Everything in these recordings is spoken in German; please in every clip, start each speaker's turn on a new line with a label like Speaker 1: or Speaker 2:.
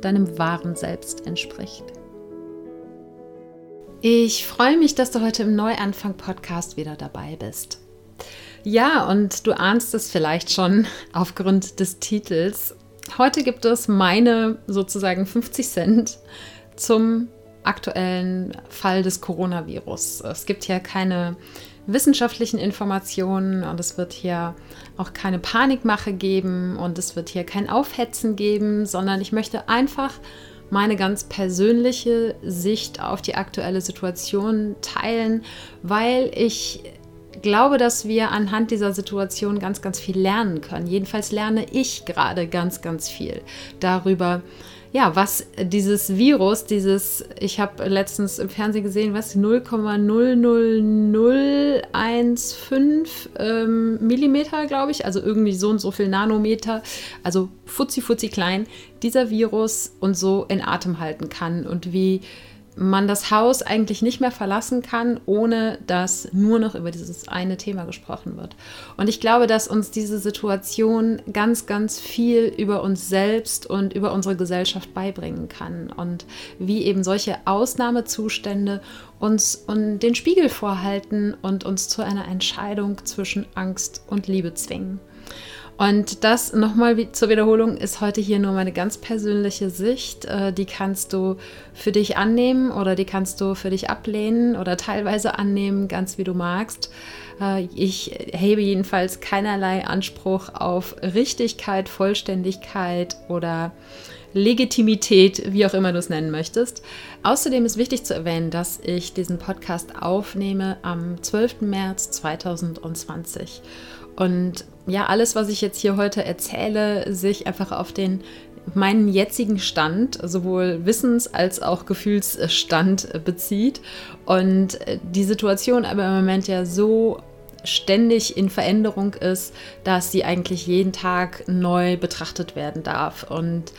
Speaker 1: deinem wahren Selbst entspricht. Ich freue mich, dass du heute im Neuanfang-Podcast wieder dabei bist. Ja, und du ahnst es vielleicht schon aufgrund des Titels. Heute gibt es meine sozusagen 50 Cent zum aktuellen Fall des Coronavirus. Es gibt hier keine wissenschaftlichen Informationen und es wird hier auch keine Panikmache geben und es wird hier kein Aufhetzen geben, sondern ich möchte einfach meine ganz persönliche Sicht auf die aktuelle Situation teilen, weil ich glaube, dass wir anhand dieser Situation ganz, ganz viel lernen können. Jedenfalls lerne ich gerade ganz, ganz viel darüber, ja, was dieses Virus, dieses, ich habe letztens im Fernsehen gesehen, was 0,00015 ähm, Millimeter, glaube ich, also irgendwie so und so viel Nanometer, also futzi futzi klein, dieser Virus und so in Atem halten kann und wie man das Haus eigentlich nicht mehr verlassen kann, ohne dass nur noch über dieses eine Thema gesprochen wird. Und ich glaube, dass uns diese Situation ganz, ganz viel über uns selbst und über unsere Gesellschaft beibringen kann und wie eben solche Ausnahmezustände uns den Spiegel vorhalten und uns zu einer Entscheidung zwischen Angst und Liebe zwingen. Und das nochmal zur Wiederholung ist heute hier nur meine ganz persönliche Sicht. Äh, die kannst du für dich annehmen oder die kannst du für dich ablehnen oder teilweise annehmen, ganz wie du magst. Äh, ich hebe jedenfalls keinerlei Anspruch auf Richtigkeit, Vollständigkeit oder Legitimität, wie auch immer du es nennen möchtest. Außerdem ist wichtig zu erwähnen, dass ich diesen Podcast aufnehme am 12. März 2020. Und ja, alles, was ich jetzt hier heute erzähle, sich einfach auf den meinen jetzigen Stand, sowohl Wissens- als auch Gefühlsstand bezieht. Und die Situation aber im Moment ja so ständig in Veränderung ist, dass sie eigentlich jeden Tag neu betrachtet werden darf. Und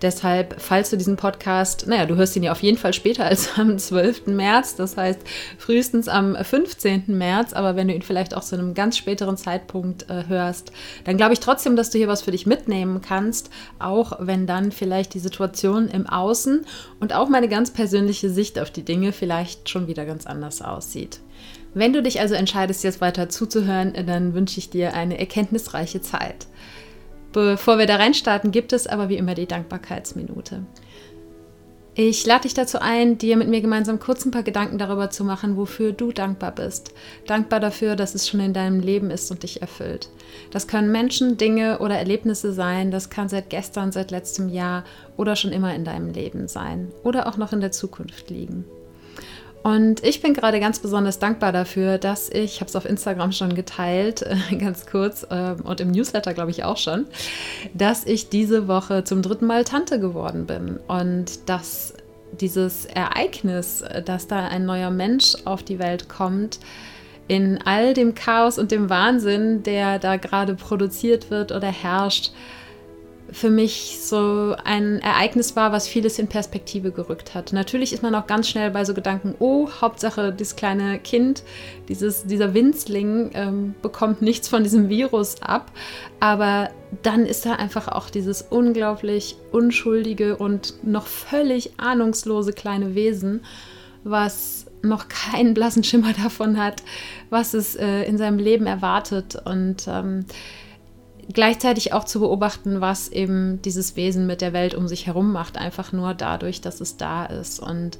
Speaker 1: Deshalb, falls du diesen Podcast, naja, du hörst ihn ja auf jeden Fall später als am 12. März, das heißt frühestens am 15. März, aber wenn du ihn vielleicht auch zu einem ganz späteren Zeitpunkt äh, hörst, dann glaube ich trotzdem, dass du hier was für dich mitnehmen kannst, auch wenn dann vielleicht die Situation im Außen und auch meine ganz persönliche Sicht auf die Dinge vielleicht schon wieder ganz anders aussieht. Wenn du dich also entscheidest, jetzt weiter zuzuhören, dann wünsche ich dir eine erkenntnisreiche Zeit. Bevor wir da reinstarten, gibt es aber wie immer die Dankbarkeitsminute. Ich lade dich dazu ein, dir mit mir gemeinsam kurz ein paar Gedanken darüber zu machen, wofür du dankbar bist. Dankbar dafür, dass es schon in deinem Leben ist und dich erfüllt. Das können Menschen, Dinge oder Erlebnisse sein. Das kann seit gestern, seit letztem Jahr oder schon immer in deinem Leben sein oder auch noch in der Zukunft liegen. Und ich bin gerade ganz besonders dankbar dafür, dass ich, ich habe es auf Instagram schon geteilt, ganz kurz, äh, und im Newsletter glaube ich auch schon, dass ich diese Woche zum dritten Mal Tante geworden bin. Und dass dieses Ereignis, dass da ein neuer Mensch auf die Welt kommt, in all dem Chaos und dem Wahnsinn, der da gerade produziert wird oder herrscht, für mich so ein Ereignis war, was vieles in Perspektive gerückt hat. Natürlich ist man auch ganz schnell bei so Gedanken, oh, Hauptsache, das kleine Kind, dieses, dieser Winzling ähm, bekommt nichts von diesem Virus ab. Aber dann ist da einfach auch dieses unglaublich unschuldige und noch völlig ahnungslose kleine Wesen, was noch keinen blassen Schimmer davon hat, was es äh, in seinem Leben erwartet. Und ähm, gleichzeitig auch zu beobachten, was eben dieses Wesen mit der Welt um sich herum macht, einfach nur dadurch, dass es da ist. Und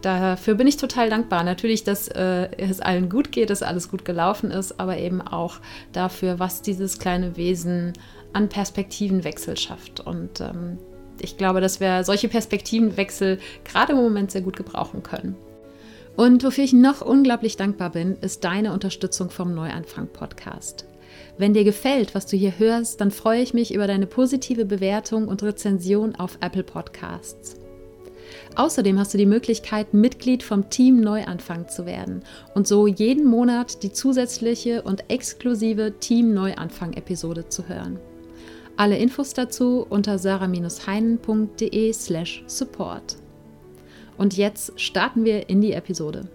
Speaker 1: dafür bin ich total dankbar. Natürlich, dass äh, es allen gut geht, dass alles gut gelaufen ist, aber eben auch dafür, was dieses kleine Wesen an Perspektivenwechsel schafft. Und ähm, ich glaube, dass wir solche Perspektivenwechsel gerade im Moment sehr gut gebrauchen können. Und wofür ich noch unglaublich dankbar bin, ist deine Unterstützung vom Neuanfang-Podcast. Wenn dir gefällt, was du hier hörst, dann freue ich mich über deine positive Bewertung und Rezension auf Apple Podcasts. Außerdem hast du die Möglichkeit, Mitglied vom Team Neuanfang zu werden und so jeden Monat die zusätzliche und exklusive Team Neuanfang-Episode zu hören. Alle Infos dazu unter sarah-heinen.de/slash support. Und jetzt starten wir in die Episode.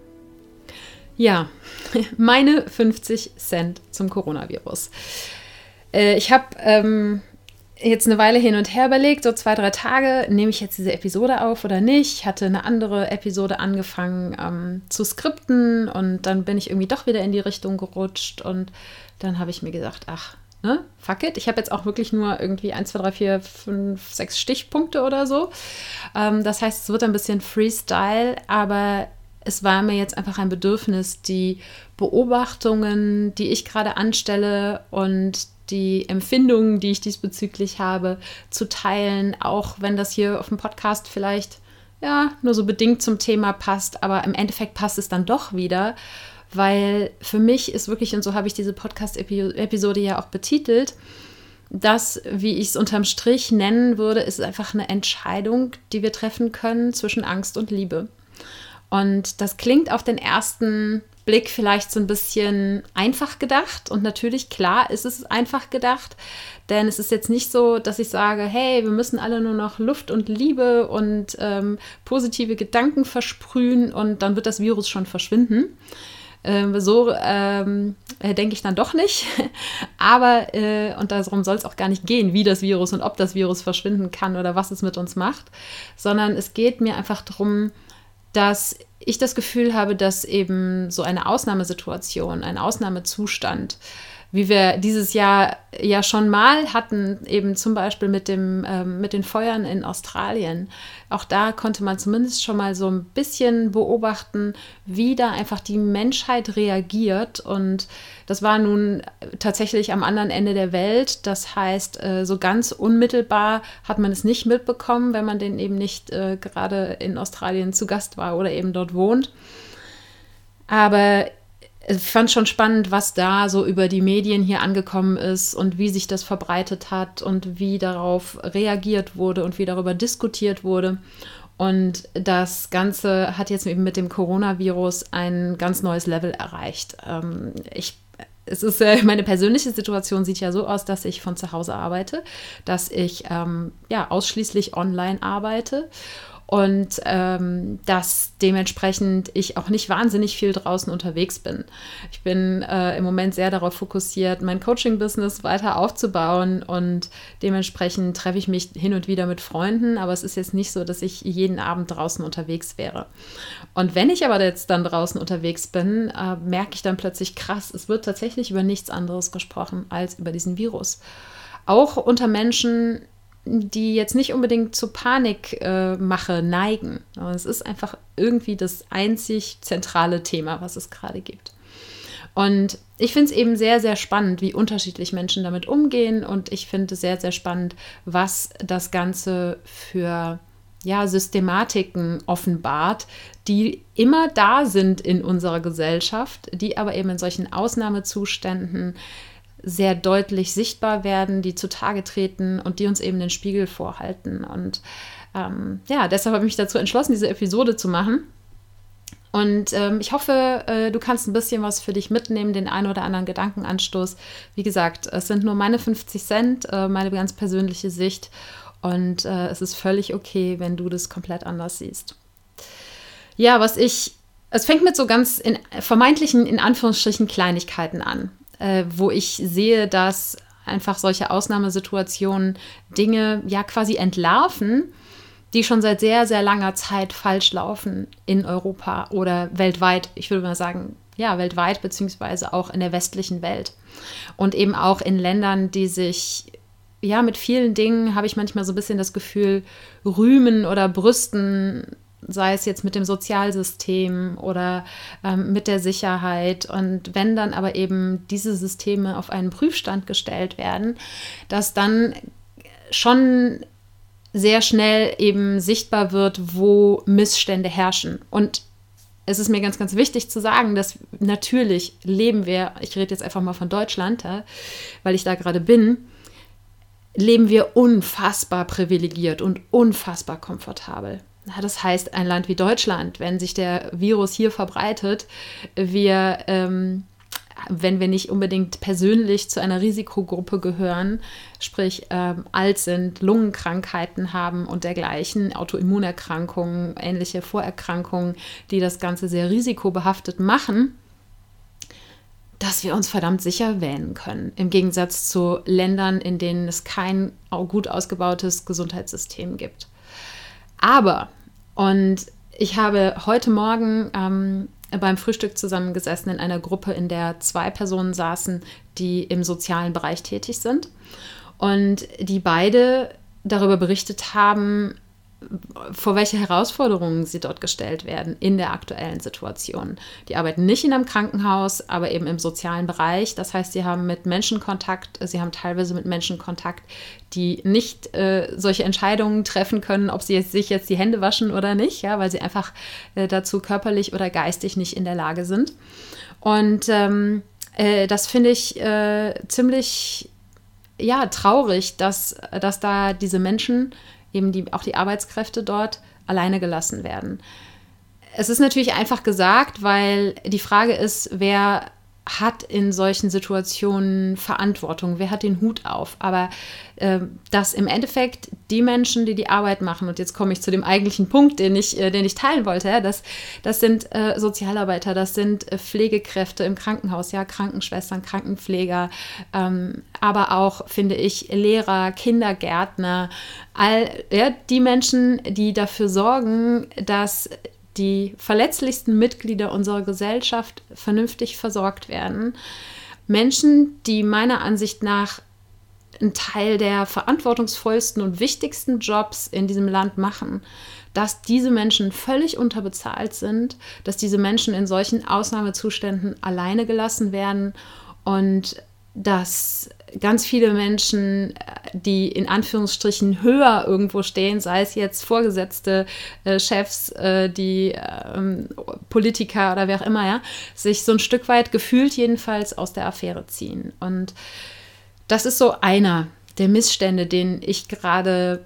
Speaker 1: Ja, meine 50 Cent zum Coronavirus. Äh, ich habe ähm, jetzt eine Weile hin und her überlegt, so zwei, drei Tage, nehme ich jetzt diese Episode auf oder nicht. Ich hatte eine andere Episode angefangen ähm, zu skripten und dann bin ich irgendwie doch wieder in die Richtung gerutscht und dann habe ich mir gesagt, ach, ne, fuck it. Ich habe jetzt auch wirklich nur irgendwie 1, 2, 3, 4, 5, 6 Stichpunkte oder so. Ähm, das heißt, es wird ein bisschen Freestyle, aber es war mir jetzt einfach ein Bedürfnis, die Beobachtungen, die ich gerade anstelle und die Empfindungen, die ich diesbezüglich habe, zu teilen, auch wenn das hier auf dem Podcast vielleicht ja nur so bedingt zum Thema passt, aber im Endeffekt passt es dann doch wieder, weil für mich ist wirklich, und so habe ich diese Podcast-Episode ja auch betitelt, das, wie ich es unterm Strich nennen würde, ist einfach eine Entscheidung, die wir treffen können zwischen Angst und Liebe. Und das klingt auf den ersten Blick vielleicht so ein bisschen einfach gedacht. Und natürlich, klar, ist es einfach gedacht. Denn es ist jetzt nicht so, dass ich sage, hey, wir müssen alle nur noch Luft und Liebe und ähm, positive Gedanken versprühen und dann wird das Virus schon verschwinden. Ähm, so ähm, äh, denke ich dann doch nicht. Aber, äh, und darum soll es auch gar nicht gehen, wie das Virus und ob das Virus verschwinden kann oder was es mit uns macht, sondern es geht mir einfach darum, dass ich das Gefühl habe, dass eben so eine Ausnahmesituation, ein Ausnahmezustand, wie wir dieses Jahr ja schon mal hatten, eben zum Beispiel mit, dem, ähm, mit den Feuern in Australien. Auch da konnte man zumindest schon mal so ein bisschen beobachten, wie da einfach die Menschheit reagiert. Und das war nun tatsächlich am anderen Ende der Welt. Das heißt, äh, so ganz unmittelbar hat man es nicht mitbekommen, wenn man den eben nicht äh, gerade in Australien zu Gast war oder eben dort wohnt. Aber ich fand schon spannend, was da so über die Medien hier angekommen ist und wie sich das verbreitet hat und wie darauf reagiert wurde und wie darüber diskutiert wurde. Und das Ganze hat jetzt eben mit dem Coronavirus ein ganz neues Level erreicht. Ähm, ich es ist äh, meine persönliche Situation sieht ja so aus, dass ich von zu Hause arbeite, dass ich ähm, ja ausschließlich online arbeite und ähm, dass dementsprechend ich auch nicht wahnsinnig viel draußen unterwegs bin. Ich bin äh, im Moment sehr darauf fokussiert, mein Coaching-Business weiter aufzubauen und dementsprechend treffe ich mich hin und wieder mit Freunden, aber es ist jetzt nicht so, dass ich jeden Abend draußen unterwegs wäre. Und wenn ich aber jetzt dann draußen unterwegs bin, äh, merke ich dann plötzlich krass, es wird tatsächlich über nichts anderes gesprochen als über diesen Virus. Auch unter Menschen, die jetzt nicht unbedingt zu Panikmache äh, neigen. Aber es ist einfach irgendwie das einzig zentrale Thema, was es gerade gibt. Und ich finde es eben sehr, sehr spannend, wie unterschiedlich Menschen damit umgehen. Und ich finde es sehr, sehr spannend, was das Ganze für ja, Systematiken offenbart, die immer da sind in unserer Gesellschaft, die aber eben in solchen Ausnahmezuständen sehr deutlich sichtbar werden, die zutage treten und die uns eben den Spiegel vorhalten. Und ähm, ja, deshalb habe ich mich dazu entschlossen, diese Episode zu machen. Und ähm, ich hoffe, äh, du kannst ein bisschen was für dich mitnehmen, den einen oder anderen Gedankenanstoß. Wie gesagt, es sind nur meine 50 Cent, äh, meine ganz persönliche Sicht. Und äh, es ist völlig okay, wenn du das komplett anders siehst. Ja, was ich, es fängt mit so ganz in, vermeintlichen, in Anführungsstrichen, Kleinigkeiten an äh, wo ich sehe, dass einfach solche Ausnahmesituationen Dinge ja quasi entlarven, die schon seit sehr, sehr langer Zeit falsch laufen in Europa oder weltweit. Ich würde mal sagen, ja, weltweit, beziehungsweise auch in der westlichen Welt. Und eben auch in Ländern, die sich, ja, mit vielen Dingen, habe ich manchmal so ein bisschen das Gefühl, rühmen oder brüsten, sei es jetzt mit dem Sozialsystem oder ähm, mit der Sicherheit. Und wenn dann aber eben diese Systeme auf einen Prüfstand gestellt werden, dass dann schon sehr schnell eben sichtbar wird, wo Missstände herrschen. Und es ist mir ganz, ganz wichtig zu sagen, dass natürlich leben wir, ich rede jetzt einfach mal von Deutschland, weil ich da gerade bin, leben wir unfassbar privilegiert und unfassbar komfortabel. Das heißt, ein Land wie Deutschland, wenn sich der Virus hier verbreitet, wir ähm, wenn wir nicht unbedingt persönlich zu einer Risikogruppe gehören, sprich ähm, alt sind, Lungenkrankheiten haben und dergleichen, Autoimmunerkrankungen, ähnliche Vorerkrankungen, die das Ganze sehr risikobehaftet machen, dass wir uns verdammt sicher wähnen können, im Gegensatz zu Ländern, in denen es kein gut ausgebautes Gesundheitssystem gibt. Aber, und ich habe heute Morgen ähm, beim Frühstück zusammengesessen in einer Gruppe, in der zwei Personen saßen, die im sozialen Bereich tätig sind. Und die beide darüber berichtet haben, vor welche Herausforderungen sie dort gestellt werden in der aktuellen Situation. Die arbeiten nicht in einem Krankenhaus, aber eben im sozialen Bereich. Das heißt, sie haben mit Menschen Kontakt, sie haben teilweise mit Menschen Kontakt, die nicht äh, solche Entscheidungen treffen können, ob sie jetzt, sich jetzt die Hände waschen oder nicht, ja, weil sie einfach äh, dazu körperlich oder geistig nicht in der Lage sind. Und ähm, äh, das finde ich äh, ziemlich ja, traurig, dass, dass da diese Menschen eben die, auch die Arbeitskräfte dort alleine gelassen werden. Es ist natürlich einfach gesagt, weil die Frage ist, wer hat in solchen Situationen Verantwortung, wer hat den Hut auf. Aber äh, dass im Endeffekt die Menschen, die die Arbeit machen, und jetzt komme ich zu dem eigentlichen Punkt, den ich, äh, den ich teilen wollte, ja, das, das sind äh, Sozialarbeiter, das sind äh, Pflegekräfte im Krankenhaus, ja, Krankenschwestern, Krankenpfleger, ähm, aber auch, finde ich, Lehrer, Kindergärtner, all ja, die Menschen, die dafür sorgen, dass die verletzlichsten Mitglieder unserer Gesellschaft vernünftig versorgt werden. Menschen, die meiner Ansicht nach einen Teil der verantwortungsvollsten und wichtigsten Jobs in diesem Land machen, dass diese Menschen völlig unterbezahlt sind, dass diese Menschen in solchen Ausnahmezuständen alleine gelassen werden und dass ganz viele Menschen, äh, die in Anführungsstrichen höher irgendwo stehen, sei es jetzt Vorgesetzte, äh, Chefs, äh, die äh, Politiker oder wer auch immer, ja, sich so ein Stück weit gefühlt jedenfalls aus der Affäre ziehen. Und das ist so einer der Missstände, den ich gerade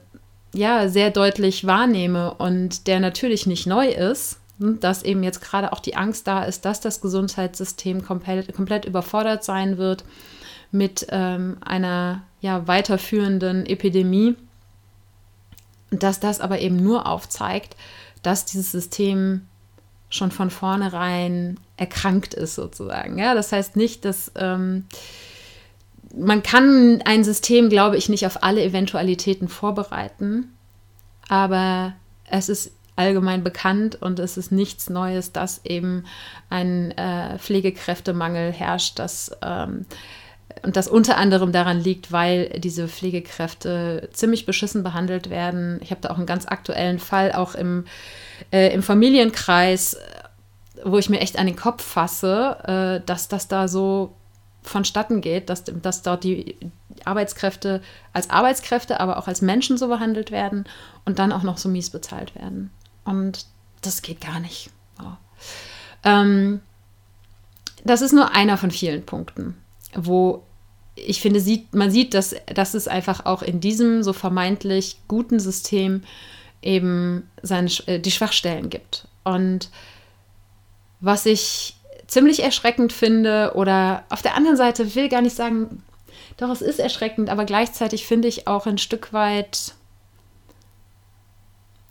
Speaker 1: ja sehr deutlich wahrnehme und der natürlich nicht neu ist hm, dass eben jetzt gerade auch die Angst da ist, dass das Gesundheitssystem komplett, komplett überfordert sein wird mit ähm, einer ja, weiterführenden Epidemie. Dass das aber eben nur aufzeigt, dass dieses System schon von vornherein erkrankt ist, sozusagen. Ja, das heißt nicht, dass ähm, man kann ein System, glaube ich, nicht auf alle Eventualitäten vorbereiten, aber es ist allgemein bekannt und es ist nichts Neues, dass eben ein äh, Pflegekräftemangel herrscht, dass ähm, und das unter anderem daran liegt, weil diese Pflegekräfte ziemlich beschissen behandelt werden. Ich habe da auch einen ganz aktuellen Fall, auch im, äh, im Familienkreis, wo ich mir echt an den Kopf fasse, äh, dass das da so vonstatten geht, dass, dass dort die Arbeitskräfte als Arbeitskräfte, aber auch als Menschen so behandelt werden und dann auch noch so mies bezahlt werden. Und das geht gar nicht. Oh. Ähm, das ist nur einer von vielen Punkten wo ich finde, sieht, man sieht, dass, dass es einfach auch in diesem so vermeintlich guten System eben seine, äh, die Schwachstellen gibt. Und was ich ziemlich erschreckend finde, oder auf der anderen Seite will gar nicht sagen, doch, es ist erschreckend, aber gleichzeitig finde ich auch ein Stück weit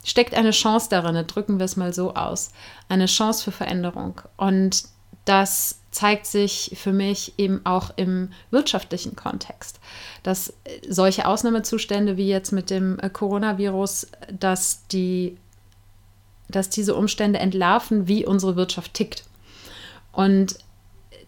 Speaker 1: steckt eine Chance darin, drücken wir es mal so aus, eine Chance für Veränderung. Und das zeigt sich für mich eben auch im wirtschaftlichen Kontext, dass solche Ausnahmezustände wie jetzt mit dem äh, Coronavirus, dass die dass diese Umstände entlarven, wie unsere Wirtschaft tickt. Und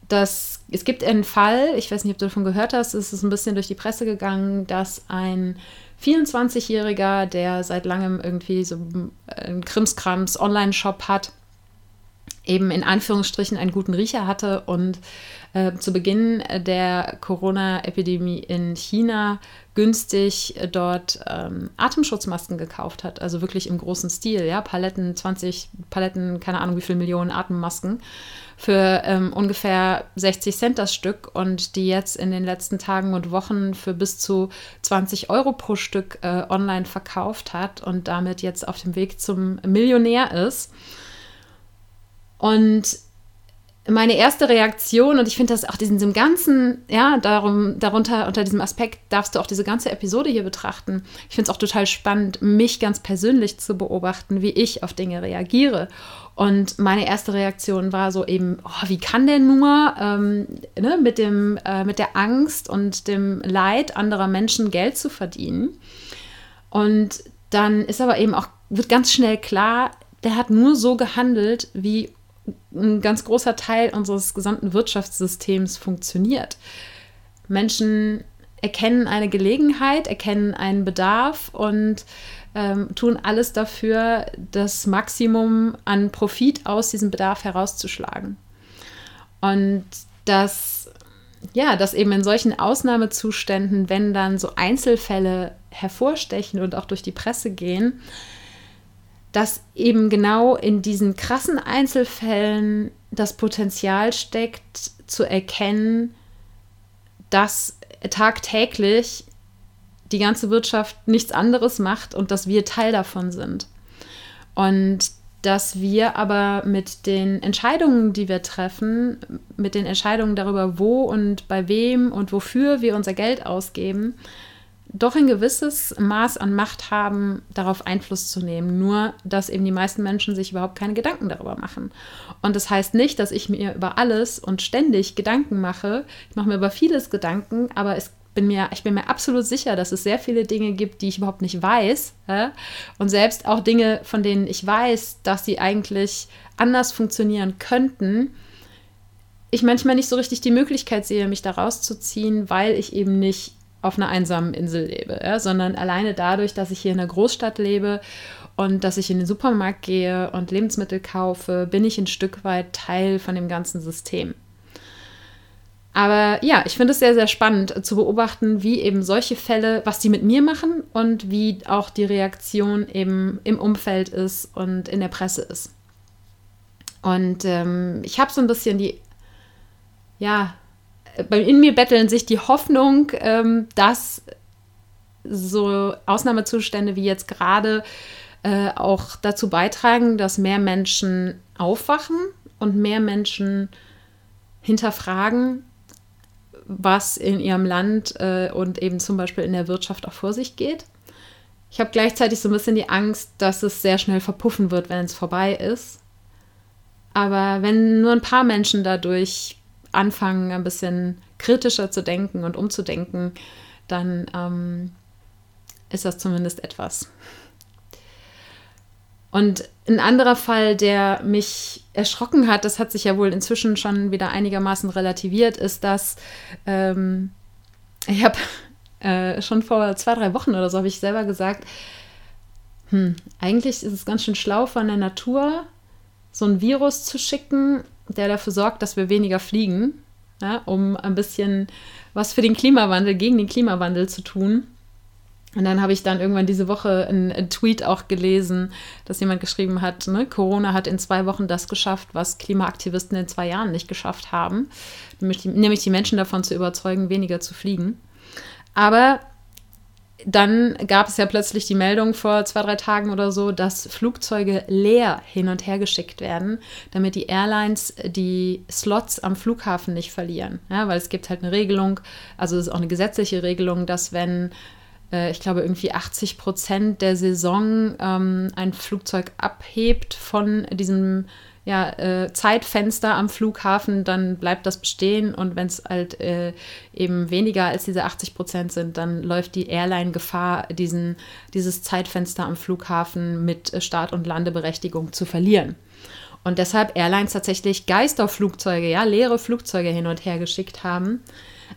Speaker 1: das, es gibt einen Fall, ich weiß nicht, ob du davon gehört hast, es ist ein bisschen durch die Presse gegangen, dass ein 24-Jähriger, der seit langem irgendwie so einen Krimskrams Online-Shop hat, eben in Anführungsstrichen einen guten Riecher hatte und äh, zu Beginn der Corona-Epidemie in China günstig dort ähm, Atemschutzmasken gekauft hat, also wirklich im großen Stil, ja, Paletten, 20 Paletten, keine Ahnung wie viele Millionen Atemmasken für ähm, ungefähr 60 Cent das Stück und die jetzt in den letzten Tagen und Wochen für bis zu 20 Euro pro Stück äh, online verkauft hat und damit jetzt auf dem Weg zum Millionär ist. Und meine erste Reaktion, und ich finde das auch diesem ganzen, ja, darum, darunter, unter diesem Aspekt darfst du auch diese ganze Episode hier betrachten. Ich finde es auch total spannend, mich ganz persönlich zu beobachten, wie ich auf Dinge reagiere. Und meine erste Reaktion war so eben, oh, wie kann der nur ähm, ne, mit, dem, äh, mit der Angst und dem Leid anderer Menschen Geld zu verdienen? Und dann ist aber eben auch, wird ganz schnell klar, der hat nur so gehandelt, wie ein ganz großer Teil unseres gesamten Wirtschaftssystems funktioniert. Menschen erkennen eine Gelegenheit, erkennen einen Bedarf und ähm, tun alles dafür, das Maximum an Profit aus diesem Bedarf herauszuschlagen. Und das, ja, dass eben in solchen Ausnahmezuständen, wenn dann so Einzelfälle hervorstechen und auch durch die Presse gehen, dass eben genau in diesen krassen Einzelfällen das Potenzial steckt, zu erkennen, dass tagtäglich die ganze Wirtschaft nichts anderes macht und dass wir Teil davon sind. Und dass wir aber mit den Entscheidungen, die wir treffen, mit den Entscheidungen darüber, wo und bei wem und wofür wir unser Geld ausgeben, doch ein gewisses Maß an Macht haben, darauf Einfluss zu nehmen. Nur, dass eben die meisten Menschen sich überhaupt keine Gedanken darüber machen. Und das heißt nicht, dass ich mir über alles und ständig Gedanken mache. Ich mache mir über vieles Gedanken, aber es bin mir, ich bin mir absolut sicher, dass es sehr viele Dinge gibt, die ich überhaupt nicht weiß. Ja? Und selbst auch Dinge, von denen ich weiß, dass sie eigentlich anders funktionieren könnten, ich manchmal nicht so richtig die Möglichkeit sehe, mich da rauszuziehen, weil ich eben nicht auf einer einsamen Insel lebe, ja, sondern alleine dadurch, dass ich hier in einer Großstadt lebe und dass ich in den Supermarkt gehe und Lebensmittel kaufe, bin ich ein Stück weit Teil von dem ganzen System. Aber ja, ich finde es sehr, sehr spannend zu beobachten, wie eben solche Fälle, was die mit mir machen und wie auch die Reaktion eben im Umfeld ist und in der Presse ist. Und ähm, ich habe so ein bisschen die, ja, in mir betteln sich die Hoffnung, ähm, dass so Ausnahmezustände wie jetzt gerade äh, auch dazu beitragen, dass mehr Menschen aufwachen und mehr Menschen hinterfragen, was in ihrem Land äh, und eben zum Beispiel in der Wirtschaft auch vor sich geht. Ich habe gleichzeitig so ein bisschen die Angst, dass es sehr schnell verpuffen wird, wenn es vorbei ist. Aber wenn nur ein paar Menschen dadurch anfangen, ein bisschen kritischer zu denken und umzudenken, dann ähm, ist das zumindest etwas. Und ein anderer Fall, der mich erschrocken hat, das hat sich ja wohl inzwischen schon wieder einigermaßen relativiert, ist, dass ähm, ich habe äh, schon vor zwei, drei Wochen oder so habe ich selber gesagt, hm, eigentlich ist es ganz schön schlau von der Natur, so ein Virus zu schicken, der dafür sorgt, dass wir weniger fliegen, ja, um ein bisschen was für den Klimawandel, gegen den Klimawandel zu tun. Und dann habe ich dann irgendwann diese Woche einen, Tweet auch gelesen, dass jemand geschrieben hat, ne, Corona hat in zwei Wochen das geschafft, was Klimaaktivisten in zwei Jahren nicht geschafft haben, nämlich die, nämlich die Menschen davon zu überzeugen, weniger zu fliegen. Aber dann gab es ja plötzlich die Meldung vor zwei, drei Tagen oder so, dass Flugzeuge leer hin und her geschickt werden, damit die Airlines die Slots am Flughafen nicht verlieren. Ja, weil es gibt halt eine Regelung, also es ist auch eine gesetzliche Regelung, dass wenn äh, ich glaube, irgendwie 80 Prozent der Saison ähm, ein Flugzeug abhebt von diesem ja, äh, Zeitfenster am Flughafen, dann bleibt das bestehen und wenn es halt äh, eben weniger als diese 80 Prozent sind, dann läuft die Airline Gefahr, diesen, dieses Zeitfenster am Flughafen mit Start- und Landeberechtigung zu verlieren. Und deshalb Airlines tatsächlich Geisterflugzeuge, ja, leere Flugzeuge hin und her geschickt haben,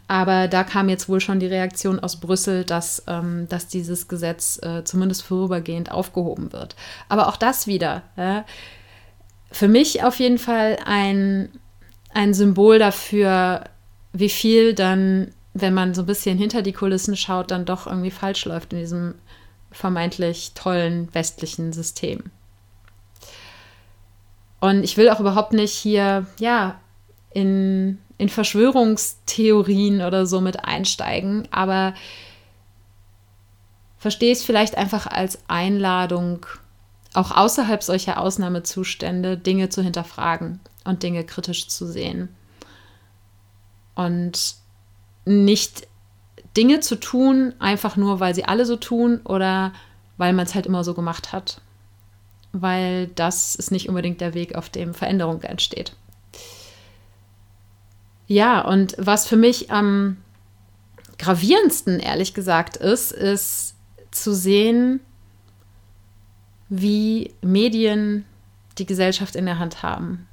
Speaker 1: aber da kam jetzt wohl schon die Reaktion aus Brüssel, dass, ähm, dass dieses Gesetz äh, zumindest vorübergehend aufgehoben wird. Aber auch das wieder. Äh, für mich auf jeden Fall ein, ein Symbol dafür, wie viel dann, wenn man so ein bisschen hinter die Kulissen schaut, dann doch irgendwie falsch läuft in diesem vermeintlich tollen westlichen System. Und ich will auch überhaupt nicht hier, ja, in, in Verschwörungstheorien oder so mit einsteigen, aber verstehe es vielleicht einfach als Einladung, auch außerhalb solcher Ausnahmezustände Dinge zu hinterfragen und Dinge kritisch zu sehen. Und nicht Dinge zu tun, einfach nur, weil sie alle so tun oder weil man es halt immer so gemacht hat weil das ist nicht unbedingt der Weg, auf dem Veränderung entsteht. Ja, und was für mich am gravierendsten, ehrlich gesagt, ist, ist zu sehen, wie Medien die Gesellschaft in der Hand haben.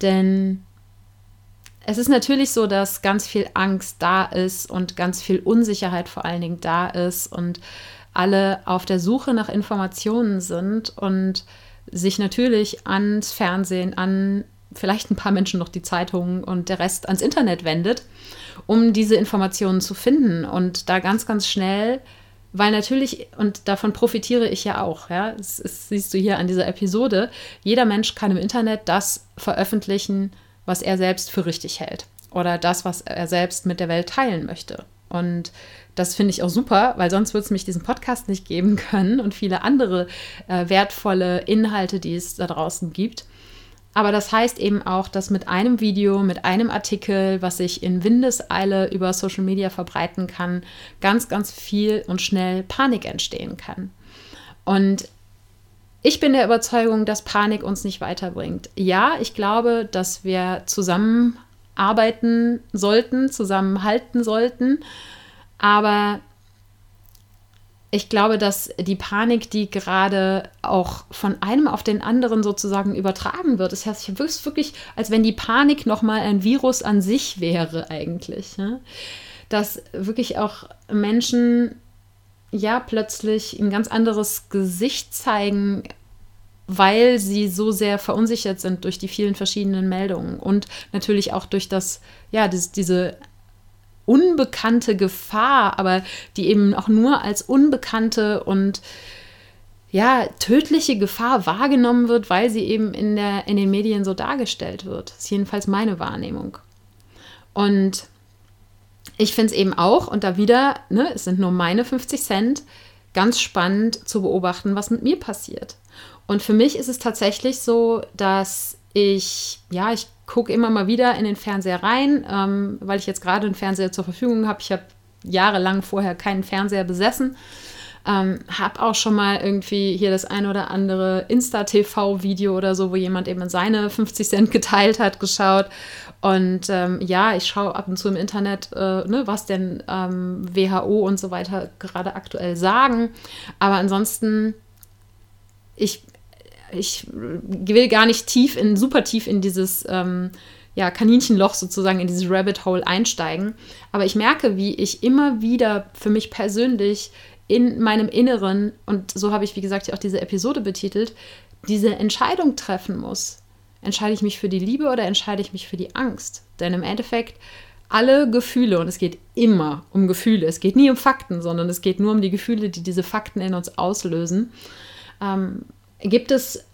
Speaker 1: Denn es ist natürlich so, dass ganz viel Angst da ist und ganz viel Unsicherheit vor allen Dingen da ist und alle auf der Suche nach Informationen sind und sich natürlich ans Fernsehen, an vielleicht ein paar Menschen noch die Zeitungen und der Rest ans Internet wendet, um diese Informationen zu finden und da ganz, ganz schnell, weil natürlich, und davon profitiere ich ja auch, ja, das, das siehst du hier an dieser Episode, jeder Mensch kann im Internet das veröffentlichen, was er selbst für richtig hält oder das, was er selbst mit der Welt teilen möchte. Und das finde ich auch super, weil sonst würde es mich diesen Podcast nicht geben können und viele andere äh, wertvolle Inhalte, die es da draußen gibt. Aber das heißt eben auch, dass mit einem Video, mit einem Artikel, was ich in Windeseile über Social Media verbreiten kann, ganz, ganz viel und schnell Panik entstehen kann. Und ich bin der Überzeugung, dass Panik uns nicht weiterbringt. Ja, ich glaube, dass wir zusammenarbeiten sollten, zusammenhalten sollten aber ich glaube, dass die Panik, die gerade auch von einem auf den anderen sozusagen übertragen wird, das heißt, es wirklich, als wenn die Panik nochmal ein Virus an sich wäre eigentlich. Ne? Dass wirklich auch Menschen ja plötzlich ein ganz anderes Gesicht zeigen, weil sie so sehr verunsichert sind durch die vielen verschiedenen Meldungen und natürlich auch durch das, ja, das, diese unbekannte Gefahr, aber die eben auch nur als unbekannte und ja, tödliche Gefahr wahrgenommen wird, weil sie eben in, der, in den Medien so dargestellt wird. Das ist jedenfalls meine Wahrnehmung. Und ich finde es eben auch, und da wieder, ne, es sind nur meine 50 Cent, ganz spannend zu beobachten, was mit mir passiert. Und für mich ist es tatsächlich so, dass ich, ja, ich gucke immer mal wieder in den Fernseher rein, ähm, weil ich jetzt gerade einen Fernseher zur Verfügung habe. Ich habe jahrelang vorher keinen Fernseher besessen. Ähm, habe auch schon mal irgendwie hier das ein oder andere Insta-TV-Video oder so, wo jemand eben seine 50 Cent geteilt hat, geschaut. Und ähm, ja, ich schaue ab und zu im Internet, äh, ne, was denn ähm, WHO und so weiter gerade aktuell sagen. Aber ansonsten, ich ich will gar nicht tief in, super tief in dieses ähm, ja, Kaninchenloch sozusagen, in dieses Rabbit Hole einsteigen. Aber ich merke, wie ich immer wieder für mich persönlich in meinem Inneren, und so habe ich, wie gesagt, auch diese Episode betitelt, diese Entscheidung treffen muss. Entscheide ich mich für die Liebe oder entscheide ich mich für die Angst? Denn im Endeffekt alle Gefühle, und es geht immer um Gefühle, es geht nie um Fakten, sondern es geht nur um die Gefühle, die diese Fakten in uns auslösen, ähm, gibt es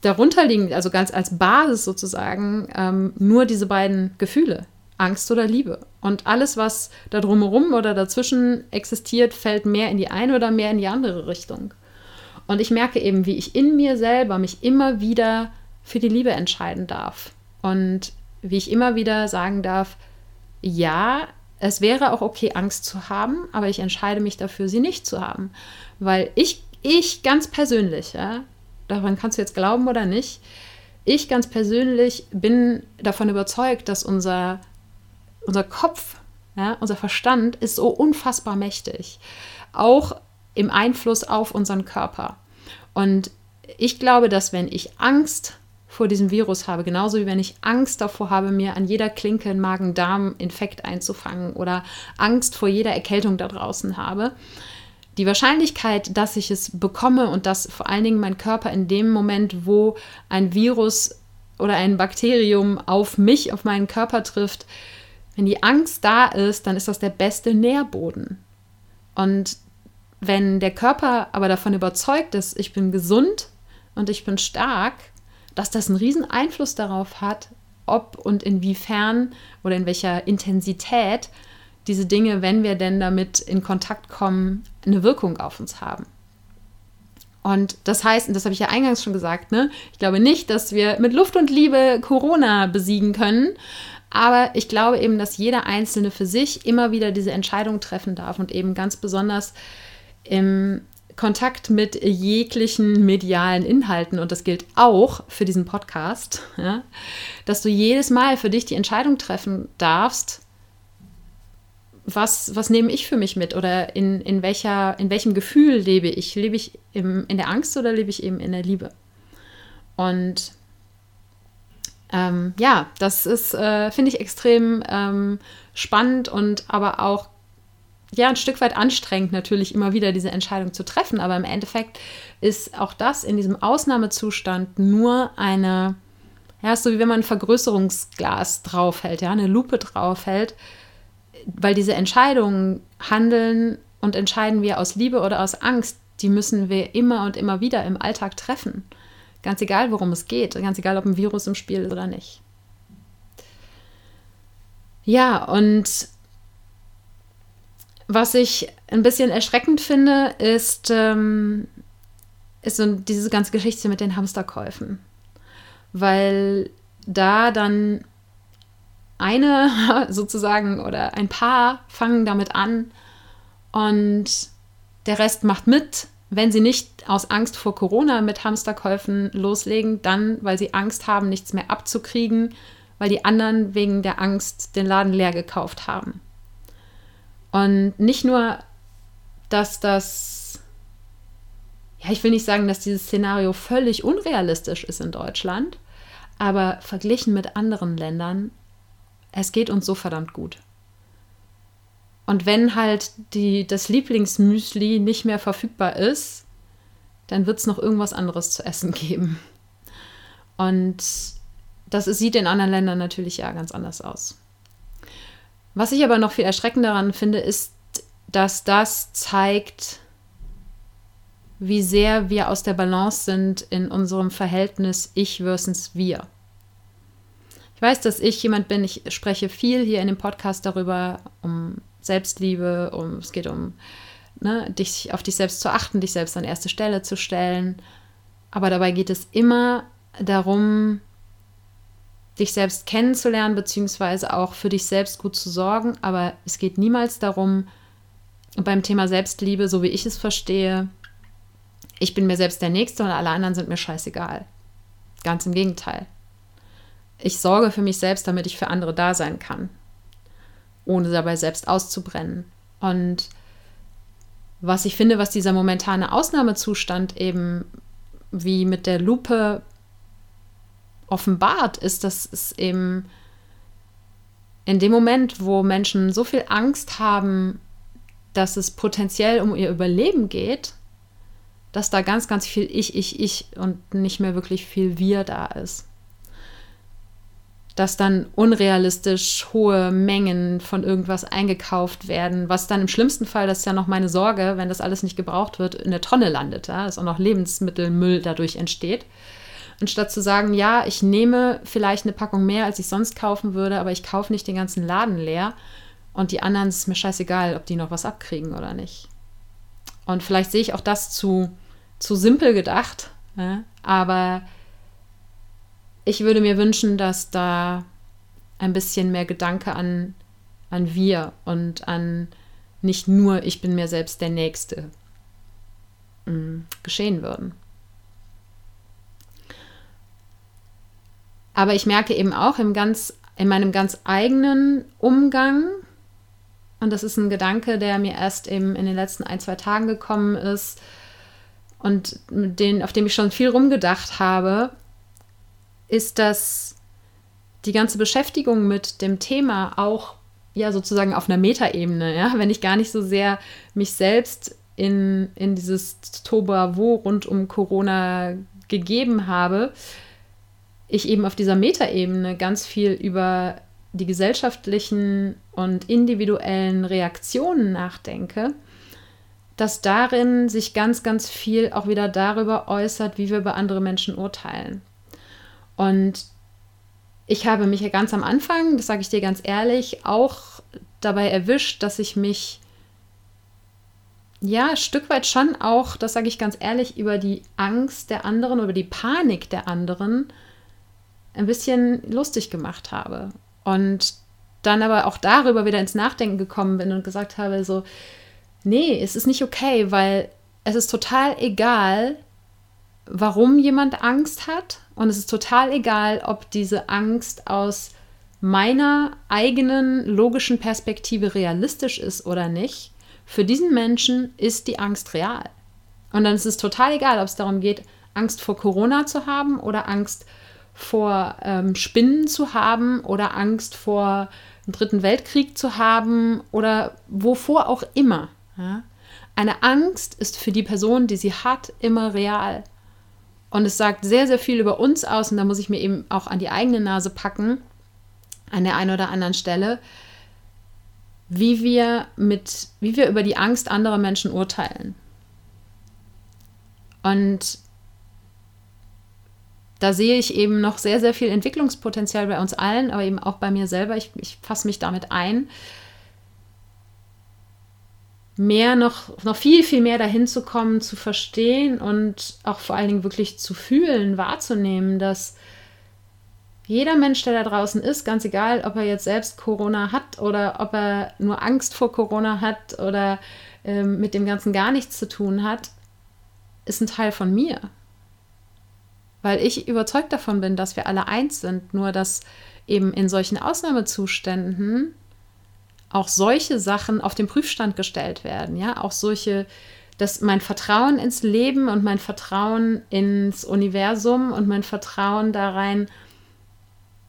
Speaker 1: darunter liegend, also ganz als Basis sozusagen, ähm, nur diese beiden Gefühle, Angst oder Liebe. Und alles, was da drumherum oder dazwischen existiert, fällt mehr in die eine oder mehr in die andere Richtung. Und ich merke eben, wie ich in mir selber mich immer wieder für die Liebe entscheiden darf. Und wie ich immer wieder sagen darf, ja, es wäre auch okay, Angst zu haben, aber ich entscheide mich dafür, sie nicht zu haben. Weil ich ich ganz persönlich, ja, daran kannst du jetzt glauben oder nicht, ich ganz persönlich bin davon überzeugt, dass unser, unser Kopf, ja, unser Verstand ist so unfassbar mächtig, auch im Einfluss auf unseren Körper. Und ich glaube, dass wenn ich Angst vor diesem Virus habe, genauso wie wenn ich Angst davor habe, mir an jeder Klinke einen Magen-Darm-Infekt einzufangen oder Angst vor jeder Erkältung da draußen habe, die Wahrscheinlichkeit, dass ich es bekomme und dass vor allen Dingen mein Körper in dem Moment, wo ein Virus oder ein Bakterium auf mich, auf meinen Körper trifft, wenn die Angst da ist, dann ist das der beste Nährboden. Und wenn der Körper aber davon überzeugt ist, ich bin gesund und ich bin stark, dass das einen riesen Einfluss darauf hat, ob und inwiefern oder in welcher Intensität diese Dinge, wenn wir denn damit in Kontakt kommen, eine Wirkung auf uns haben. Und das heißt, und das habe ich ja eingangs schon gesagt, ne, ich glaube nicht, dass wir mit Luft und Liebe Corona besiegen können, aber ich glaube eben, dass jeder Einzelne für sich immer wieder diese Entscheidung treffen darf und eben ganz besonders im Kontakt mit jeglichen medialen Inhalten, und das gilt auch für diesen Podcast, ja, dass du jedes Mal für dich die Entscheidung treffen darfst, was, was nehme ich für mich mit oder in, in, welcher, in welchem Gefühl lebe ich? Lebe ich im, in der Angst oder lebe ich eben in der Liebe? Und ähm, ja, das ist, äh, finde ich, extrem ähm, spannend und aber auch ja, ein Stück weit anstrengend, natürlich immer wieder diese Entscheidung zu treffen. Aber im Endeffekt ist auch das in diesem Ausnahmezustand nur eine, ja, so wie wenn man ein Vergrößerungsglas draufhält, ja, eine Lupe draufhält weil diese Entscheidungen handeln und entscheiden wir aus Liebe oder aus Angst, die müssen wir immer und immer wieder im Alltag treffen. Ganz egal, worum es geht, ganz egal, ob ein Virus im Spiel ist oder nicht. Ja, und was ich ein bisschen erschreckend finde, ist, ähm, ist so diese ganze Geschichte mit den Hamsterkäufen. Weil da dann eine sozusagen oder ein paar fangen damit an und der Rest macht mit. Wenn sie nicht aus Angst vor Corona mit Hamsterkäufen loslegen, dann, weil sie Angst haben, nichts mehr abzukriegen, weil die anderen wegen der Angst den Laden leer gekauft haben. Und nicht nur, dass das, ja, ich will nicht sagen, dass dieses Szenario völlig unrealistisch ist in Deutschland, aber verglichen mit anderen Ländern es geht uns so verdammt gut. Und wenn halt die, das Lieblingsmüsli nicht mehr verfügbar ist, dann wird es noch irgendwas anderes zu essen geben. Und das sieht in anderen Ländern natürlich ja ganz anders aus. Was ich aber noch viel erschreckender daran finde, ist, dass das zeigt, wie sehr wir aus der Balance sind in unserem Verhältnis Ich versus Wir. Ich weiß, dass ich jemand bin, ich spreche viel hier in dem Podcast darüber, um Selbstliebe, um es geht um ne, dich auf dich selbst zu achten, dich selbst an erste Stelle zu stellen. Aber dabei geht es immer darum, dich selbst kennenzulernen, beziehungsweise auch für dich selbst gut zu sorgen. Aber es geht niemals darum, beim Thema Selbstliebe, so wie ich es verstehe, ich bin mir selbst der Nächste und alle anderen sind mir scheißegal. Ganz im Gegenteil ich sorge für mich selbst, damit ich für andere da sein kann, ohne dabei selbst auszubrennen. Und was ich finde, was dieser momentane Ausnahmezustand eben wie mit der Lupe offenbart, ist, dass es eben in dem Moment, wo Menschen so viel Angst haben, dass es potenziell um ihr Überleben geht, dass da ganz, ganz viel Ich, Ich, Ich und nicht mehr wirklich viel Wir da ist dass dann unrealistisch hohe Mengen von irgendwas eingekauft werden, was dann im schlimmsten Fall, das ist ja noch meine Sorge, wenn das alles nicht gebraucht wird, in der Tonne landet, ja, dass auch noch Lebensmittelmüll dadurch entsteht. Anstatt zu sagen, ja, ich nehme vielleicht eine Packung mehr, als ich sonst kaufen würde, aber ich kaufe nicht den ganzen Laden leer und die anderen ist mir scheißegal, ob die noch was abkriegen oder nicht. Und vielleicht sehe ich auch das zu, zu simpel gedacht, ja, aber ich würde mir wünschen, dass da ein bisschen mehr Gedanke an, an wir und an nicht nur ich bin mir selbst der Nächste mm, geschehen würden. Aber ich merke eben auch im ganz, in meinem ganz eigenen Umgang, und das ist ein Gedanke, der mir erst eben in den letzten ein, zwei Tagen gekommen ist und den, auf dem ich schon viel rumgedacht habe, ist, dass die ganze Beschäftigung mit dem Thema auch ja sozusagen auf einer Metaebene, ja, wenn ich gar nicht so sehr mich selbst in, in dieses Toba-Wo rund um Corona gegeben habe, ich eben auf dieser Metaebene ganz viel über die gesellschaftlichen und individuellen Reaktionen nachdenke, dass darin sich ganz, ganz viel auch wieder darüber äußert, wie wir über andere Menschen urteilen. Und ich habe mich ja ganz am Anfang, das sage ich dir ganz ehrlich, auch dabei erwischt, dass ich mich ja, ein Stück weit schon auch, das sage ich ganz ehrlich, über die Angst der anderen, über die Panik der anderen ein bisschen lustig gemacht habe. Und dann aber auch darüber wieder ins Nachdenken gekommen bin und gesagt habe, so, nee, es ist nicht okay, weil es ist total egal, warum jemand Angst hat. Und es ist total egal, ob diese Angst aus meiner eigenen logischen Perspektive realistisch ist oder nicht. Für diesen Menschen ist die Angst real. Und dann ist es total egal, ob es darum geht, Angst vor Corona zu haben oder Angst vor ähm, Spinnen zu haben oder Angst vor einem dritten Weltkrieg zu haben oder wovor auch immer. Ja? Eine Angst ist für die Person, die sie hat, immer real. Und es sagt sehr, sehr viel über uns aus und da muss ich mir eben auch an die eigene Nase packen, an der einen oder anderen Stelle, wie wir mit, wie wir über die Angst anderer Menschen urteilen. Und da sehe ich eben noch sehr, sehr viel Entwicklungspotenzial bei uns allen, aber eben auch bei mir selber. Ich, ich fasse mich damit ein, mehr noch, noch viel, viel mehr dahin zu kommen, zu verstehen und auch vor allen Dingen wirklich zu fühlen, wahrzunehmen, dass jeder Mensch, der da draußen ist, ganz egal, ob er jetzt selbst Corona hat oder ob er nur Angst vor Corona hat oder ähm, mit dem Ganzen gar nichts zu tun hat, ist ein Teil von mir. Weil ich überzeugt davon bin, dass wir alle eins sind, nur dass eben in solchen Ausnahmezuständen auch solche Sachen auf den Prüfstand gestellt werden, ja, auch solche, dass mein Vertrauen ins Leben und mein Vertrauen ins Universum und mein Vertrauen da rein,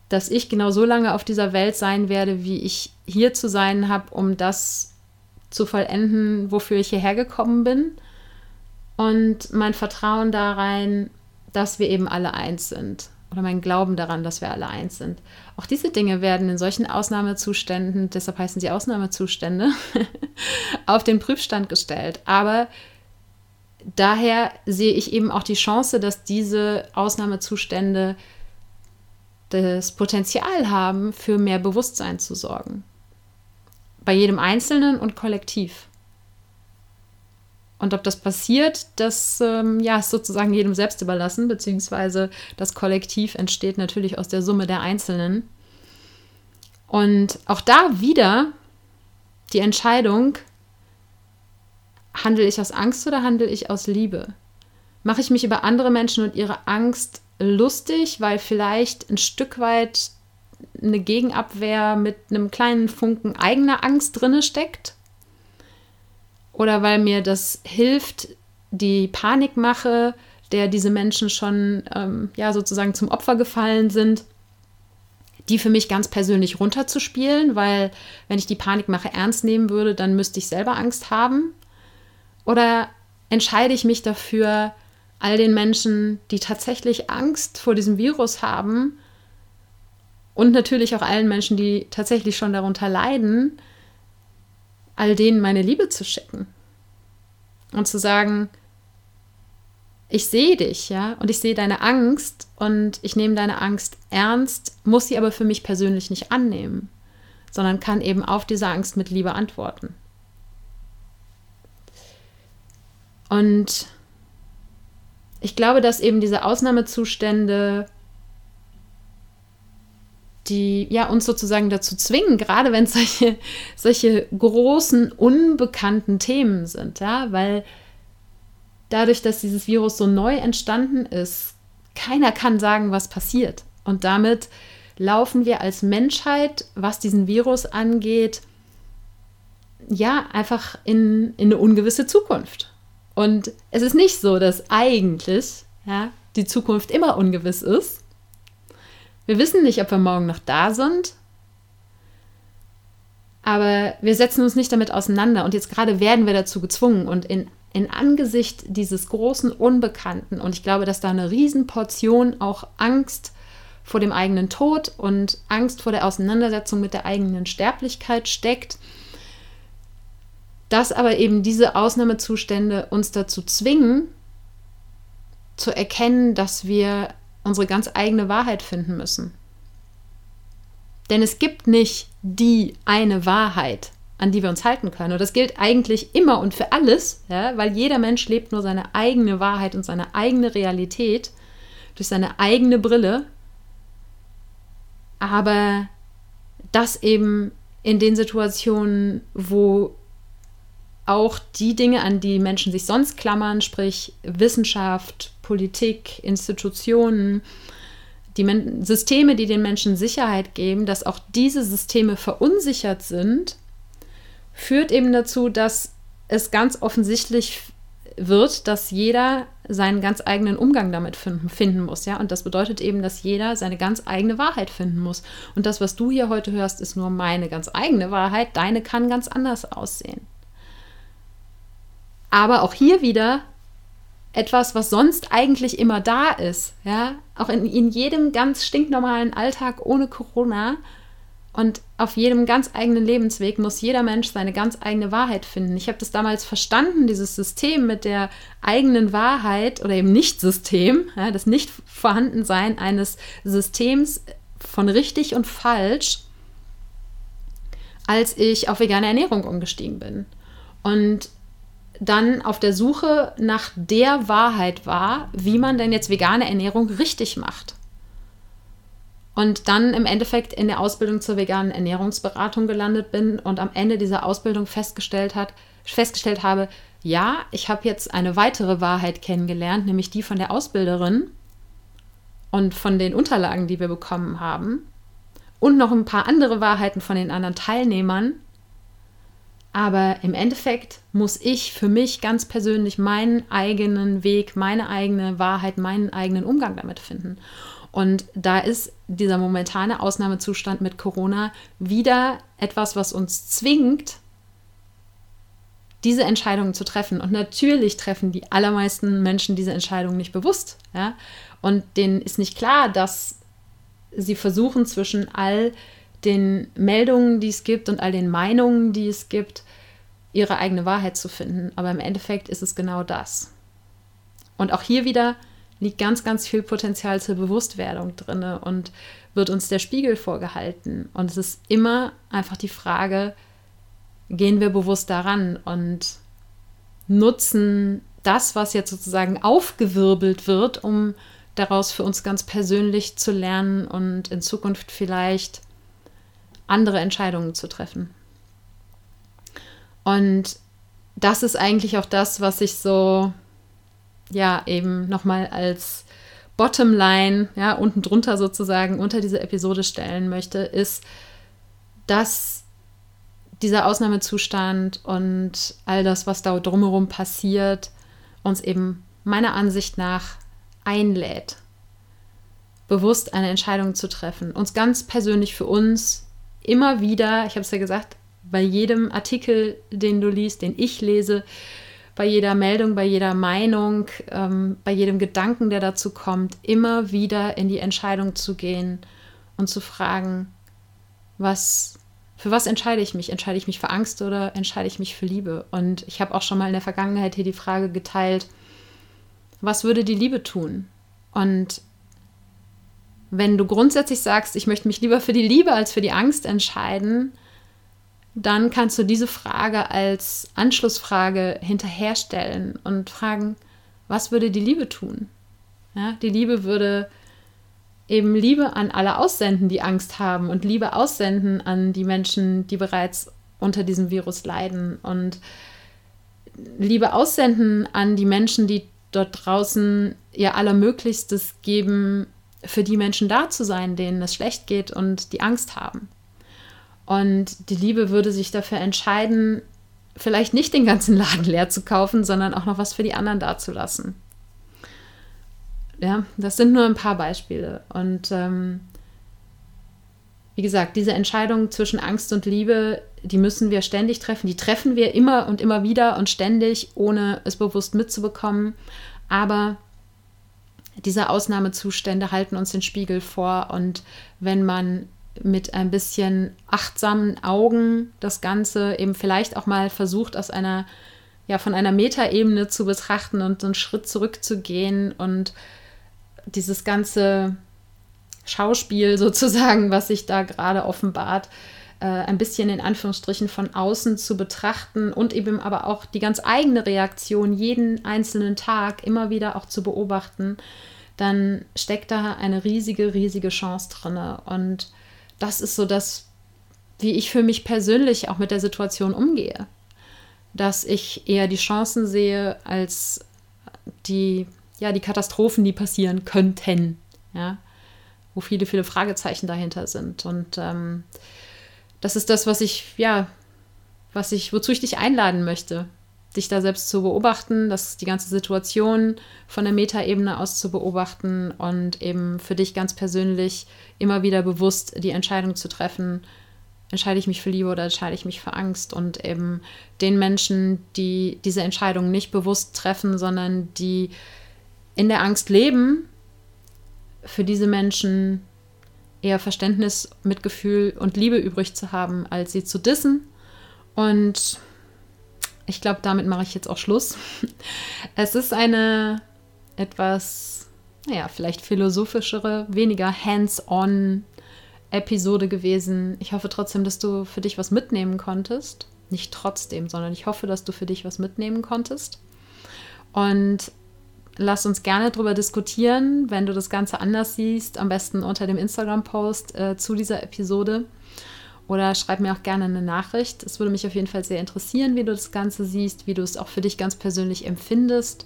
Speaker 1: dass ich genau so lange auf dieser Welt sein werde, wie ich hier zu sein habe, um das zu vollenden, wofür ich hierher gekommen bin. Und mein Vertrauen da rein, dass wir eben alle eins sind. Oder mein Glauben daran, dass wir alle eins sind. Auch diese Dinge werden in solchen Ausnahmezuständen, deshalb heißen sie Ausnahmezustände, auf den Prüfstand gestellt. Aber daher sehe ich eben auch die Chance, dass diese Ausnahmezustände das Potenzial haben, für mehr Bewusstsein zu sorgen. Bei jedem Einzelnen und kollektiv. Und ob das passiert, das ähm, ja, ist sozusagen jedem selbst überlassen, beziehungsweise das Kollektiv entsteht natürlich aus der Summe der Einzelnen. Und auch da wieder die Entscheidung, handle ich aus Angst oder handle ich aus Liebe? Mache ich mich über andere Menschen und ihre Angst lustig, weil vielleicht ein Stück weit eine Gegenabwehr mit einem kleinen Funken eigener Angst drinne steckt? Oder weil mir das hilft, die Panikmache, der diese Menschen schon ähm, ja sozusagen zum Opfer gefallen sind, die für mich ganz persönlich runterzuspielen, weil wenn ich die Panikmache ernst nehmen würde, dann müsste ich selber Angst haben? Oder entscheide ich mich dafür, all den Menschen, die tatsächlich Angst vor diesem Virus haben und natürlich auch allen Menschen, die tatsächlich schon darunter leiden, all denen meine Liebe zu schicken und zu sagen, ich sehe dich, ja, und ich sehe deine Angst und ich nehme deine Angst ernst, muss sie aber für mich persönlich nicht annehmen, sondern kann eben auf diese Angst mit Liebe antworten. Und ich glaube, dass eben diese Ausnahmezustände, die ja uns sozusagen dazu zwingen, gerade wenn es solche, solche großen, unbekannten Themen sind, ja, weil dadurch, dass dieses Virus so neu entstanden ist, keiner kann sagen, was passiert. Und damit laufen wir als Menschheit, was diesen Virus angeht, ja, einfach in, in eine ungewisse Zukunft. Und es ist nicht so, dass eigentlich ja, die Zukunft immer ungewiss ist. Wir wissen nicht, ob wir morgen noch da sind. Aber wir setzen uns nicht damit auseinander. Und jetzt gerade werden wir dazu gezwungen. Und in in Angesicht dieses großen Unbekannten, und ich glaube, dass da eine Riesenportion auch Angst vor dem eigenen Tod und Angst vor der Auseinandersetzung mit der eigenen Sterblichkeit steckt, dass aber eben diese Ausnahmezustände uns dazu zwingen, zu erkennen, dass wir unsere ganz eigene Wahrheit finden müssen. Denn es gibt nicht die eine Wahrheit, an die wir uns halten können. Und das gilt eigentlich immer und für alles, ja, weil jeder Mensch lebt nur seine eigene Wahrheit und seine eigene Realität durch seine eigene Brille. Aber das eben in den Situationen, wo auch die Dinge, an die Menschen sich sonst klammern, sprich Wissenschaft, Politik, Institutionen, die Men Systeme, die den Menschen Sicherheit geben, dass auch diese Systeme verunsichert sind, führt eben dazu, dass es ganz offensichtlich wird, dass jeder seinen ganz eigenen Umgang damit finden, finden, muss, ja. Und das bedeutet eben, dass jeder seine ganz eigene Wahrheit finden muss. Und das, was du hier heute hörst, ist nur meine ganz eigene Wahrheit. Deine kann ganz anders aussehen. Aber auch hier wieder etwas, was sonst eigentlich immer da ist, ja, auch in, in jedem ganz stinknormalen Alltag ohne Corona und auf jedem ganz eigenen Lebensweg muss jeder Mensch seine ganz eigene Wahrheit finden. Ich habe das damals verstanden, dieses System mit der eigenen Wahrheit oder eben Nicht-System, ja, das Nicht-Vorhandensein eines Systems von richtig und falsch, als ich auf vegane Ernährung umgestiegen bin. Und dann auf der Suche nach der Wahrheit war, wie man denn jetzt vegane Ernährung richtig macht. Und dann im Endeffekt in der Ausbildung zur veganen Ernährungsberatung gelandet bin und am Ende dieser Ausbildung festgestellt, hat, festgestellt habe, ja, ich habe jetzt eine weitere Wahrheit kennengelernt, nämlich die von der Ausbilderin und von den Unterlagen, die wir bekommen haben. Und noch ein paar andere Wahrheiten von den anderen Teilnehmern, aber im Endeffekt muss ich für mich ganz persönlich meinen eigenen Weg, meine eigene Wahrheit, meinen eigenen Umgang damit finden. Und da ist dieser momentane Ausnahmezustand mit Corona wieder etwas, was uns zwingt, diese Entscheidungen zu treffen. Und natürlich treffen die allermeisten Menschen diese Entscheidungen nicht bewusst. Ja? Und denen ist nicht klar, dass sie versuchen, zwischen all den Meldungen, die es gibt und all den Meinungen, die es gibt, ihre eigene Wahrheit zu finden. Aber im Endeffekt ist es genau das. Und auch hier wieder liegt ganz, ganz viel Potenzial zur Bewusstwerdung drin und wird uns der Spiegel vorgehalten. Und es ist immer einfach die Frage, gehen wir bewusst daran und nutzen das, was jetzt sozusagen aufgewirbelt wird, um daraus für uns ganz persönlich zu lernen und in Zukunft vielleicht andere Entscheidungen zu treffen. Und das ist eigentlich auch das, was ich so, ja, eben nochmal als Bottomline, ja, unten drunter sozusagen unter diese Episode stellen möchte, ist, dass dieser Ausnahmezustand und all das, was da drumherum passiert, uns eben meiner Ansicht nach einlädt, bewusst eine Entscheidung zu treffen, uns ganz persönlich für uns immer wieder, ich habe es ja gesagt, bei jedem Artikel, den du liest, den ich lese, bei jeder Meldung, bei jeder Meinung, ähm, bei jedem Gedanken, der dazu kommt, immer wieder in die Entscheidung zu gehen und zu fragen, was, für was entscheide ich mich? Entscheide ich mich für Angst oder entscheide ich mich für Liebe? Und ich habe auch schon mal in der Vergangenheit hier die Frage geteilt, was würde die Liebe tun? Und wenn du grundsätzlich sagst, ich möchte mich lieber für die Liebe als für die Angst entscheiden, dann kannst du diese Frage als Anschlussfrage hinterherstellen und fragen, was würde die Liebe tun? Ja, die Liebe würde eben Liebe an alle aussenden, die Angst haben und Liebe aussenden an die Menschen, die bereits unter diesem Virus leiden und Liebe aussenden an die Menschen, die dort draußen ihr Allermöglichstes geben, für die Menschen da zu sein, denen es schlecht geht und die Angst haben. Und die Liebe würde sich dafür entscheiden, vielleicht nicht den ganzen Laden leer zu kaufen, sondern auch noch was für die anderen dazulassen. Ja, das sind nur ein paar Beispiele. Und ähm, wie gesagt, diese Entscheidung zwischen Angst und Liebe, die müssen wir ständig treffen. Die treffen wir immer und immer wieder und ständig, ohne es bewusst mitzubekommen. Aber diese Ausnahmezustände halten uns den Spiegel vor. Und wenn man mit ein bisschen achtsamen Augen das Ganze eben vielleicht auch mal versucht, aus einer, ja, von einer Metaebene zu betrachten und einen Schritt zurückzugehen und dieses ganze Schauspiel sozusagen, was sich da gerade offenbart, äh, ein bisschen in Anführungsstrichen von außen zu betrachten und eben aber auch die ganz eigene Reaktion jeden einzelnen Tag immer wieder auch zu beobachten, dann steckt da eine riesige, riesige Chance drin. Und das ist so das, wie ich für mich persönlich auch mit der Situation umgehe. Dass ich eher die Chancen sehe als die, ja, die Katastrophen, die passieren könnten. Ja wo viele, viele Fragezeichen dahinter sind. Und ähm, das ist das, was ich, ja, was ich, wozu ich dich einladen möchte, dich da selbst zu beobachten, das die ganze Situation von der Metaebene aus zu beobachten und eben für dich ganz persönlich immer wieder bewusst die Entscheidung zu treffen, entscheide ich mich für Liebe oder entscheide ich mich für Angst und eben den Menschen, die diese Entscheidung nicht bewusst treffen, sondern die in der Angst leben, für diese Menschen eher Verständnis, Mitgefühl und Liebe übrig zu haben, als sie zu dissen. Und ich glaube, damit mache ich jetzt auch Schluss. Es ist eine etwas, naja, vielleicht philosophischere, weniger hands-on Episode gewesen. Ich hoffe trotzdem, dass du für dich was mitnehmen konntest. Nicht trotzdem, sondern ich hoffe, dass du für dich was mitnehmen konntest. Und lass uns gerne darüber diskutieren, wenn du das Ganze anders siehst, am besten unter dem Instagram-Post äh, zu dieser Episode. Oder schreib mir auch gerne eine Nachricht. Es würde mich auf jeden Fall sehr interessieren, wie du das Ganze siehst, wie du es auch für dich ganz persönlich empfindest.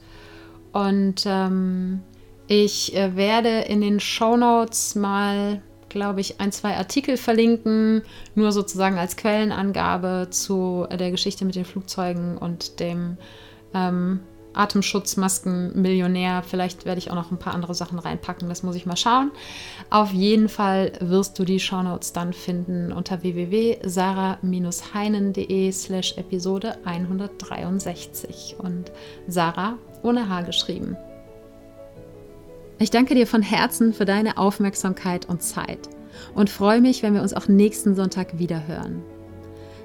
Speaker 1: Und ähm, ich äh, werde in den Show Notes mal, glaube ich, ein, zwei Artikel verlinken, nur sozusagen als Quellenangabe zu der Geschichte mit den Flugzeugen und dem ähm, Atemschutzmasken Millionär. Vielleicht werde ich auch noch ein paar andere Sachen reinpacken, das muss ich mal schauen. Auf jeden Fall wirst du die Shownotes dann finden unter www.sarah-heinen.de slash Episode 163 und Sarah ohne H geschrieben. Ich danke dir von Herzen für deine Aufmerksamkeit und Zeit und freue mich, wenn wir uns auch nächsten Sonntag wieder hören.